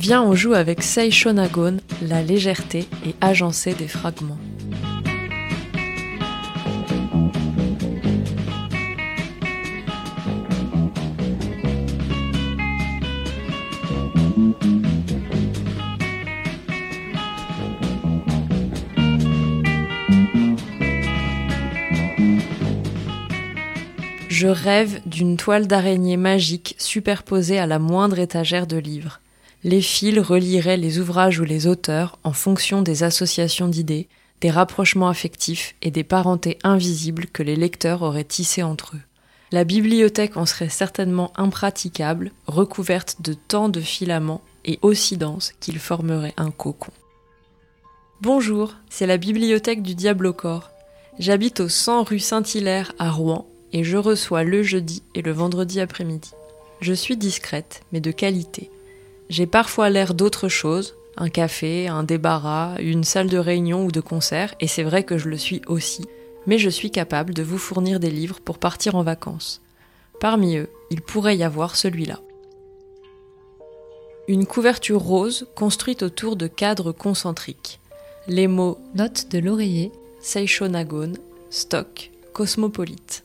Viens, on joue avec Seishonagon, la légèreté et agencer des fragments. Je rêve d'une toile d'araignée magique superposée à la moindre étagère de livres. Les fils relieraient les ouvrages ou les auteurs en fonction des associations d'idées, des rapprochements affectifs et des parentés invisibles que les lecteurs auraient tissés entre eux. La bibliothèque en serait certainement impraticable, recouverte de tant de filaments et aussi dense qu'il formerait un cocon. Bonjour, c'est la bibliothèque du Diable au corps. J'habite au 100 rue Saint-Hilaire à Rouen et je reçois le jeudi et le vendredi après-midi. Je suis discrète, mais de qualité. J'ai parfois l'air d'autre chose, un café, un débarras, une salle de réunion ou de concert, et c'est vrai que je le suis aussi, mais je suis capable de vous fournir des livres pour partir en vacances. Parmi eux, il pourrait y avoir celui-là. Une couverture rose construite autour de cadres concentriques. Les mots Note de l'oreiller, Seishonagone, stock, cosmopolite.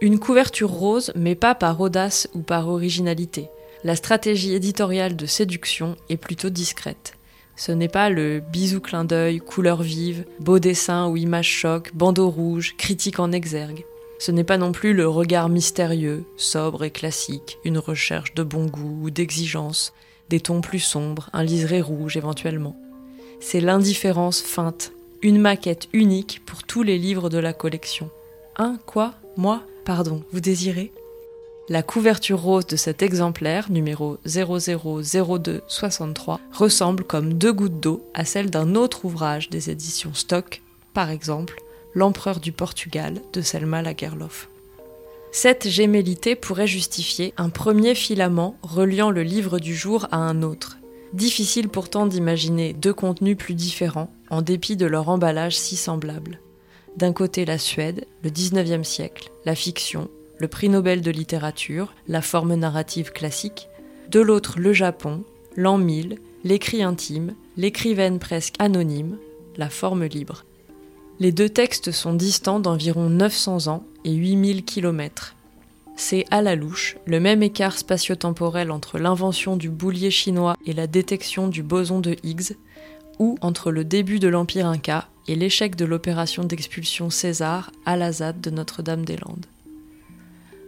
Une couverture rose, mais pas par audace ou par originalité. La stratégie éditoriale de séduction est plutôt discrète. Ce n'est pas le bisou clin d'œil, couleur vive, beau dessin ou image choc, bandeau rouge, critique en exergue. Ce n'est pas non plus le regard mystérieux, sobre et classique, une recherche de bon goût ou d'exigence, des tons plus sombres, un liseré rouge éventuellement. C'est l'indifférence feinte, une maquette unique pour tous les livres de la collection. Un quoi Moi Pardon, vous désirez? La couverture rose de cet exemplaire, numéro 000263, ressemble comme deux gouttes d'eau à celle d'un autre ouvrage des éditions Stock, par exemple L'Empereur du Portugal de Selma Lagerlof. Cette gémellité pourrait justifier un premier filament reliant le livre du jour à un autre. Difficile pourtant d'imaginer deux contenus plus différents, en dépit de leur emballage si semblable. D'un côté la Suède, le 19e siècle, la fiction, le prix Nobel de littérature, la forme narrative classique. De l'autre le Japon, l'an 1000, l'écrit intime, l'écrivaine presque anonyme, la forme libre. Les deux textes sont distants d'environ 900 ans et 8000 km. C'est à la louche le même écart spatio-temporel entre l'invention du boulier chinois et la détection du boson de Higgs, ou entre le début de l'Empire Inca et l'échec de l'opération d'expulsion César à la ZAD de Notre-Dame-des-Landes.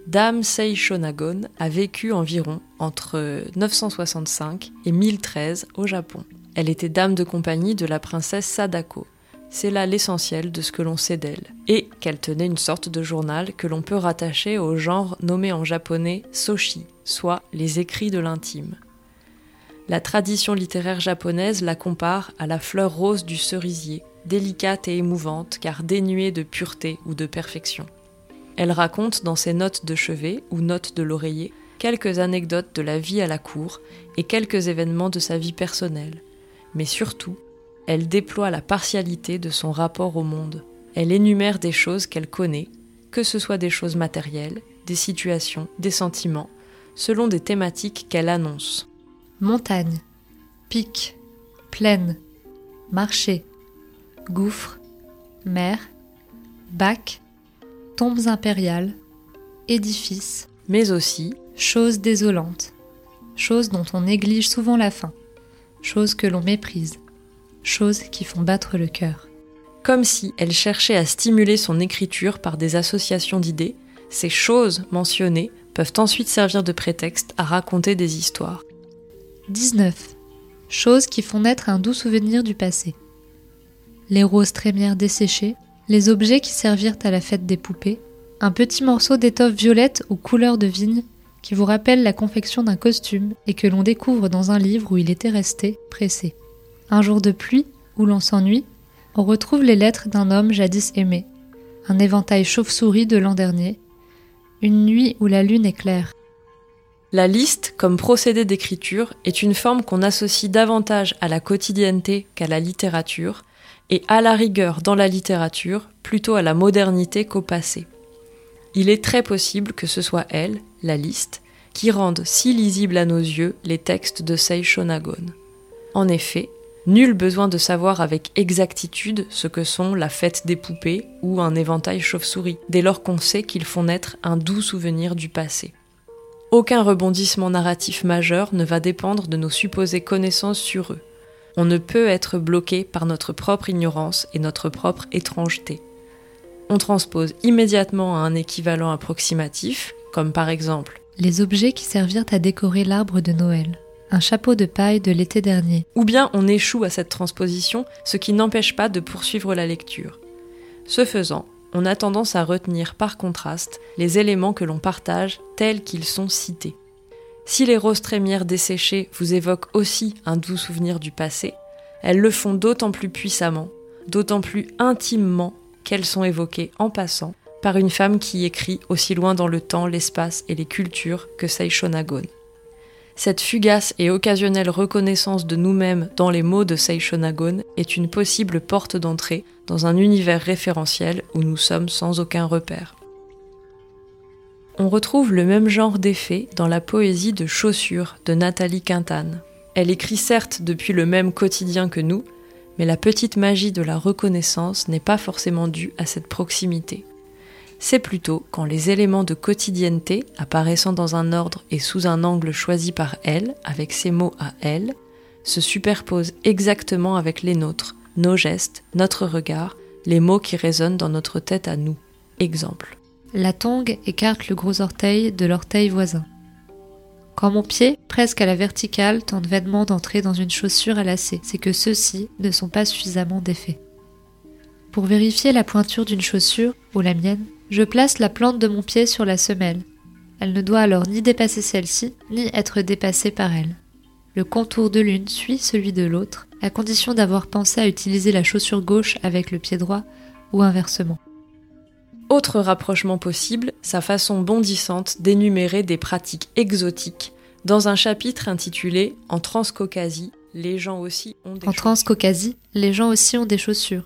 Dame Seishonagon a vécu environ entre 965 et 1013 au Japon. Elle était dame de compagnie de la princesse Sadako. C'est là l'essentiel de ce que l'on sait d'elle. Et qu'elle tenait une sorte de journal que l'on peut rattacher au genre nommé en japonais soshi, soit les écrits de l'intime. La tradition littéraire japonaise la compare à la fleur rose du cerisier, délicate et émouvante car dénuée de pureté ou de perfection. Elle raconte dans ses notes de chevet ou notes de l'oreiller quelques anecdotes de la vie à la cour et quelques événements de sa vie personnelle. Mais surtout, elle déploie la partialité de son rapport au monde. Elle énumère des choses qu'elle connaît, que ce soit des choses matérielles, des situations, des sentiments, selon des thématiques qu'elle annonce. montagne, pic, plaine, marché, gouffre, mer, bac, tombes impériales, édifices, Mais aussi, choses désolantes, choses dont on néglige souvent la fin, choses que l'on méprise, choses qui font battre le cœur. comme si elle cherchait à stimuler son écriture par des associations d'idées, ces choses mentionnées peuvent ensuite servir de prétexte à raconter des histoires. 19. Choses qui font naître un doux souvenir du passé. Les roses trémières desséchées, les objets qui servirent à la fête des poupées, un petit morceau d'étoffe violette ou couleur de vigne qui vous rappelle la confection d'un costume et que l'on découvre dans un livre où il était resté, pressé. Un jour de pluie, où l'on s'ennuie, on retrouve les lettres d'un homme jadis aimé, un éventail chauve-souris de l'an dernier, une nuit où la lune est claire. La liste, comme procédé d'écriture, est une forme qu'on associe davantage à la quotidienneté qu'à la littérature, et à la rigueur dans la littérature, plutôt à la modernité qu'au passé. Il est très possible que ce soit elle, la liste, qui rendent si lisibles à nos yeux les textes de Seishonagon. En effet, nul besoin de savoir avec exactitude ce que sont la fête des poupées ou un éventail chauve-souris, dès lors qu'on sait qu'ils font naître un doux souvenir du passé. Aucun rebondissement narratif majeur ne va dépendre de nos supposées connaissances sur eux. On ne peut être bloqué par notre propre ignorance et notre propre étrangeté. On transpose immédiatement à un équivalent approximatif, comme par exemple les objets qui servirent à décorer l'arbre de Noël, un chapeau de paille de l'été dernier. Ou bien on échoue à cette transposition, ce qui n'empêche pas de poursuivre la lecture. Ce faisant, on a tendance à retenir par contraste les éléments que l'on partage tels qu'ils sont cités. Si les roses trémières desséchées vous évoquent aussi un doux souvenir du passé, elles le font d'autant plus puissamment, d'autant plus intimement qu'elles sont évoquées en passant On retrouve le même genre d'effet dans la poésie de Chaussures de Nathalie Quintane. Elle écrit certes depuis le même quotidien que nous, mais la petite magie de la reconnaissance n'est pas forcément due à cette proximité c'est plutôt quand les éléments de quotidienneté, apparaissant dans un ordre et sous un angle choisi par elle, avec ses mots à elle, se superposent exactement avec les nôtres, nos gestes, notre regard, les mots qui résonnent dans notre tête à nous. Exemple. La tongue écarte le gros orteil de l'orteil voisin. Quand mon pied, presque à la verticale, tente vainement d'entrer dans une chaussure à lacets, c'est que ceux-ci ne sont pas suffisamment défaits. Pour vérifier la pointure d'une chaussure, ou la mienne, je place la plante de mon pied sur la semelle. Elle ne doit alors ni dépasser celle-ci, ni être dépassée par elle. Le contour de l'une suit celui de l'autre, à condition d'avoir pensé à utiliser la chaussure gauche avec le pied droit, ou inversement. Autre rapprochement possible, sa façon bondissante d'énumérer des pratiques exotiques dans un chapitre intitulé En Transcaucasie, les gens aussi ont des En Transcaucasie, les gens aussi ont des chaussures.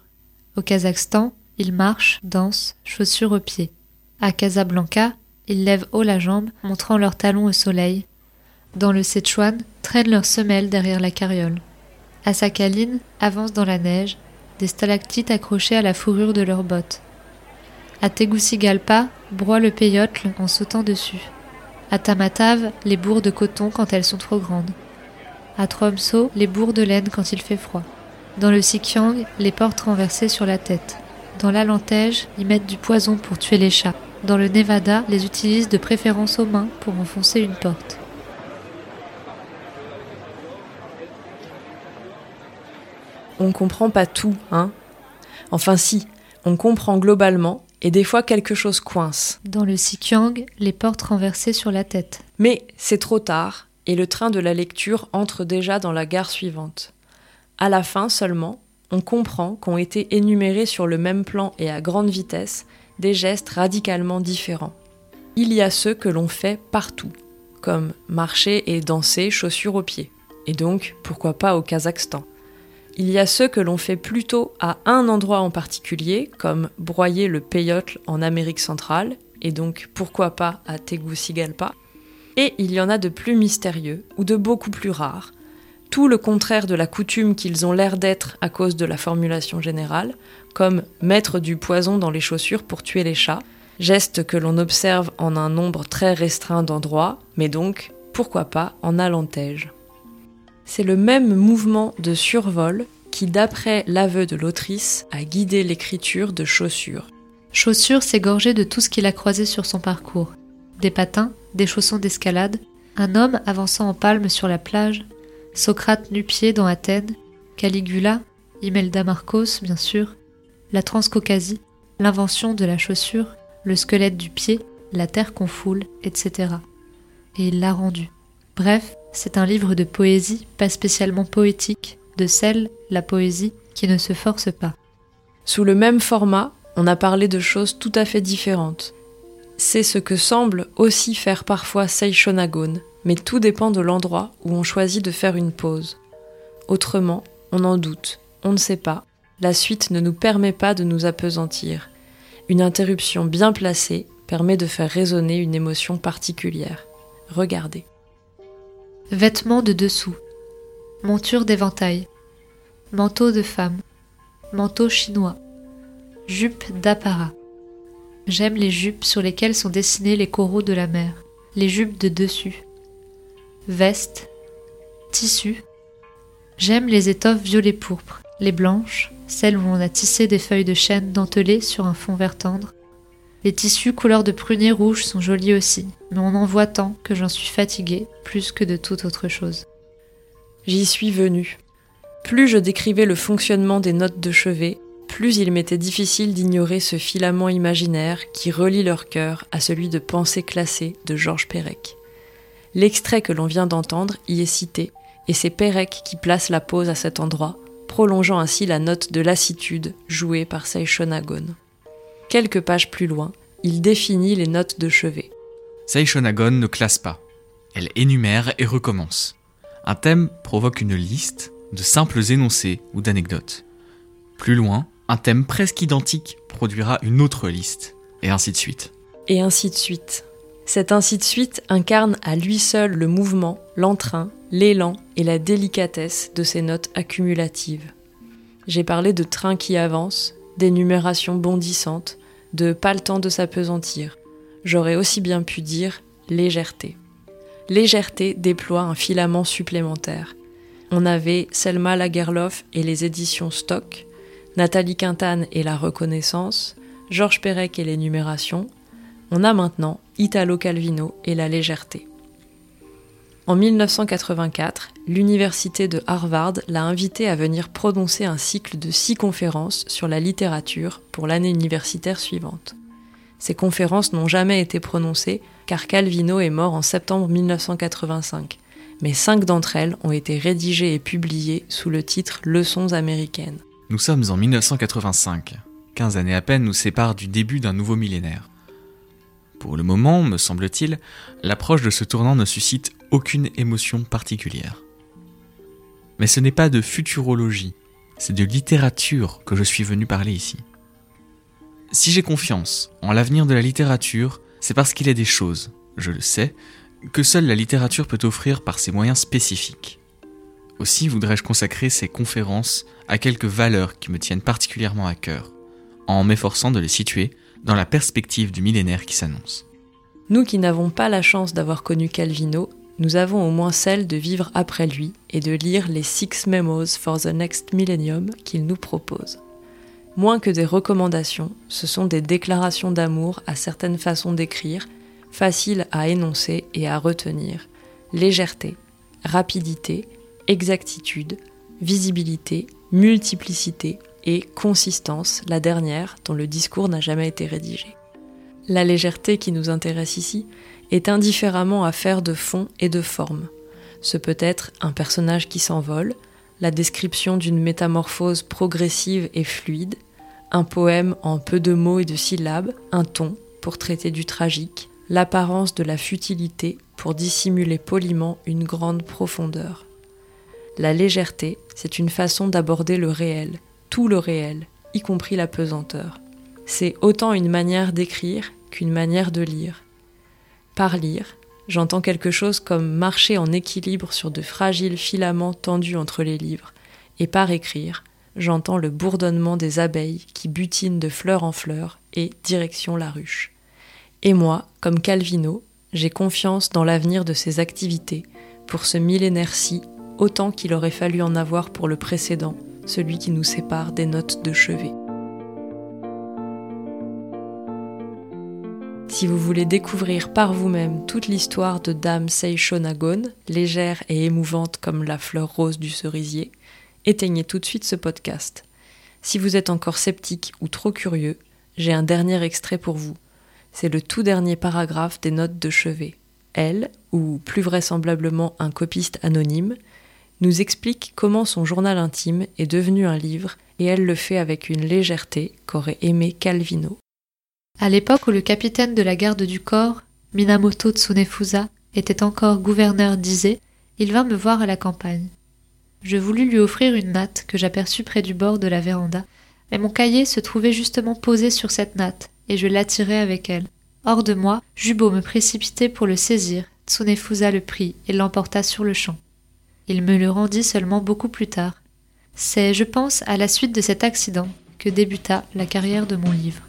Au Kazakhstan, ils marchent, dansent, chaussures aux pieds. À Casablanca, ils lèvent haut la jambe, montrant leurs talons au soleil. Dans le Sichuan, traînent leurs semelles derrière la carriole. À Sakhaline, avancent dans la neige, des stalactites accrochées à la fourrure de leurs bottes. À Tegucigalpa, broient le peyotle en sautant dessus. À Tamatave, les bourres de coton quand elles sont trop grandes. À Tromso, les bourres de laine quand il fait froid. Dans le Sikyang, les portes renversées sur la tête. Dans l'Alentège, ils mettent du poison pour tuer les chats. Dans le Nevada, les utilisent de préférence aux mains pour enfoncer une porte. On comprend pas tout, hein Enfin si, on comprend globalement et des fois quelque chose coince. Dans le Sikyang, les portes renversées sur la tête. Mais c'est trop tard et le train de la lecture entre déjà dans la gare suivante. À la fin seulement, on comprend qu'ont été énumérés sur le même plan et à grande vitesse des gestes radicalement différents. Il y a ceux que l'on fait partout, comme marcher et danser chaussures aux pieds, et donc pourquoi pas au Kazakhstan? Il y a ceux que l'on fait plutôt à un endroit en particulier, comme broyer le peyotle en Amérique centrale, et donc pourquoi pas à Tegucigalpa. Et il y en a de plus mystérieux, ou de beaucoup plus rares, tout le contraire de la coutume qu'ils ont l'air d'être à cause de la formulation générale, comme mettre du poison dans les chaussures pour tuer les chats, geste que l'on observe en un nombre très restreint d'endroits, mais donc, pourquoi pas, en allantège. C'est le même mouvement de survol qui, d'après l'aveu de l'autrice, a guidé l'écriture de chaussures. Chaussures, gorgé de tout ce qu'il a croisé sur son parcours. Des patins, des chaussons d'escalade, un homme avançant en palme sur la plage, Socrate nu-pied dans Athènes, Caligula, Imelda Marcos, bien sûr, la Transcaucasie, l'invention de la chaussure, le squelette du pied, la terre qu'on foule, etc. Et il l'a rendu. Bref, c'est un livre de poésie, pas spécialement poétique, de celle, la poésie, qui ne se force pas. Sous le même format, on a parlé de choses tout à fait différentes. C'est ce que semble aussi faire parfois Seishonagon, mais tout dépend de l'endroit où on choisit de faire une pause. Autrement, on en doute, on ne sait pas, la suite ne nous permet pas de nous apesantir. Une interruption bien placée permet de faire résonner une émotion particulière. regardez. Vêtements de dessous, monture d'éventail, manteau de femme, manteau chinois, jupe d'apparat. J'aime les jupes sur lesquelles sont dessinés les coraux de la mer, les jupes de dessus. Veste, tissu. J'aime les étoffes violet pourpre, les blanches, celles où on a tissé des feuilles de chêne dentelées sur un fond vert tendre. Les tissus couleur de prunier rouge sont jolis aussi, mais on en voit tant que j'en suis fatiguée plus que de toute autre chose. J'y suis venue. Plus je décrivais le fonctionnement des notes de chevet, plus il m'était difficile d'ignorer ce filament imaginaire qui relie leur cœur à celui de Pensée classée de Georges Perec. L'extrait que l'on vient d'entendre y est cité, et c'est Perec qui place la pause à cet endroit, prolongeant ainsi la note de lassitude jouée par Seishonagon. Quelques pages plus loin, il définit les notes de chevet. Seishonagon ne classe pas. Elle énumère et recommence. Un thème provoque une liste de simples énoncés ou d'anecdotes. Plus loin, un thème presque identique produira une autre liste, et ainsi de suite. Et ainsi de suite. Cet ainsi de suite incarne à lui seul le mouvement, l'entrain, l'élan et la délicatesse de ces notes accumulatives. J'ai parlé de train qui avance, d'énumération bondissante, de pas le temps de s'apesantir. J'aurais aussi bien pu dire légèreté. Légèreté déploie un filament supplémentaire. On avait Selma Lagerlof et les éditions Stock, Nathalie Quintane et la reconnaissance, Georges Perec et l'énumération. On a maintenant Italo Calvino et la légèreté. En 1984, l'université de Harvard l'a invité à venir prononcer un cycle de six conférences sur la littérature pour l'année universitaire suivante. Ces conférences n'ont jamais été prononcées car Calvino est mort en septembre 1985, mais cinq d'entre elles ont été rédigées et publiées sous le titre Leçons américaines. Nous sommes en 1985. 15 années à peine nous séparent du début d'un nouveau millénaire. Pour le moment, me semble-t-il, l'approche de ce tournant ne suscite aucune émotion particulière. Mais ce n'est pas de futurologie, c'est de littérature que je suis venu parler ici. Si j'ai confiance en l'avenir de la littérature, c'est parce qu'il y a des choses, je le sais, que seule la littérature peut offrir par ses moyens spécifiques. Aussi voudrais-je consacrer ces conférences à quelques valeurs qui me tiennent particulièrement à cœur, en m'efforçant de les situer dans la perspective du millénaire qui s'annonce. Nous qui n'avons pas la chance d'avoir connu Calvino, nous avons au moins celle de vivre après lui et de lire les Six Memos for the Next Millennium qu'il nous propose. Moins que des recommandations, ce sont des déclarations d'amour à certaines façons d'écrire, faciles à énoncer et à retenir. Légèreté, rapidité, exactitude, visibilité, multiplicité, et consistance, la dernière dont le discours n'a jamais été rédigé. La légèreté qui nous intéresse ici est indifféremment affaire de fond et de forme. Ce peut être un personnage qui s'envole, la description d'une métamorphose progressive et fluide, un poème en peu de mots et de syllabes, un ton pour traiter du tragique, l'apparence de la futilité pour dissimuler poliment une grande profondeur. La légèreté, c'est une façon d'aborder le réel, tout le réel, y compris la pesanteur. C'est autant une manière d'écrire qu'une manière de lire. Par lire, j'entends quelque chose comme marcher en équilibre sur de fragiles filaments tendus entre les livres, et par écrire, j'entends le bourdonnement des abeilles qui butinent de fleur en fleur et direction la ruche. Et moi, comme Calvino, j'ai confiance dans l'avenir de ces activités, pour ce millénaire-ci, autant qu'il aurait fallu en avoir pour le précédent, celui qui nous sépare des notes de chevet. Si vous voulez découvrir par vous-même toute l'histoire de Dame Seishonagon, légère et émouvante comme la fleur rose du cerisier, éteignez tout de suite ce podcast. Si vous êtes encore sceptique ou trop curieux, j'ai un dernier extrait pour vous. C'est le tout dernier paragraphe des notes de chevet. Elle, ou plus vraisemblablement un copiste anonyme, nous explique comment son journal intime est devenu un livre et elle le fait avec une légèreté qu'aurait aimé Calvino. À l'époque où le capitaine de la garde du corps, Minamoto Tsunefusa, était encore gouverneur d'Ise, il vint me voir à la campagne. Je voulus lui offrir une natte que j'aperçus près du bord de la véranda, mais mon cahier se trouvait justement posé sur cette natte, et je l'attirai avec elle. Hors de moi, beau me précipiter pour le saisir, Tsunefusa le prit et l'emporta sur le champ. Il me le rendit seulement beaucoup plus tard. C'est, je pense, à la suite de cet accident que débuta la carrière de mon livre.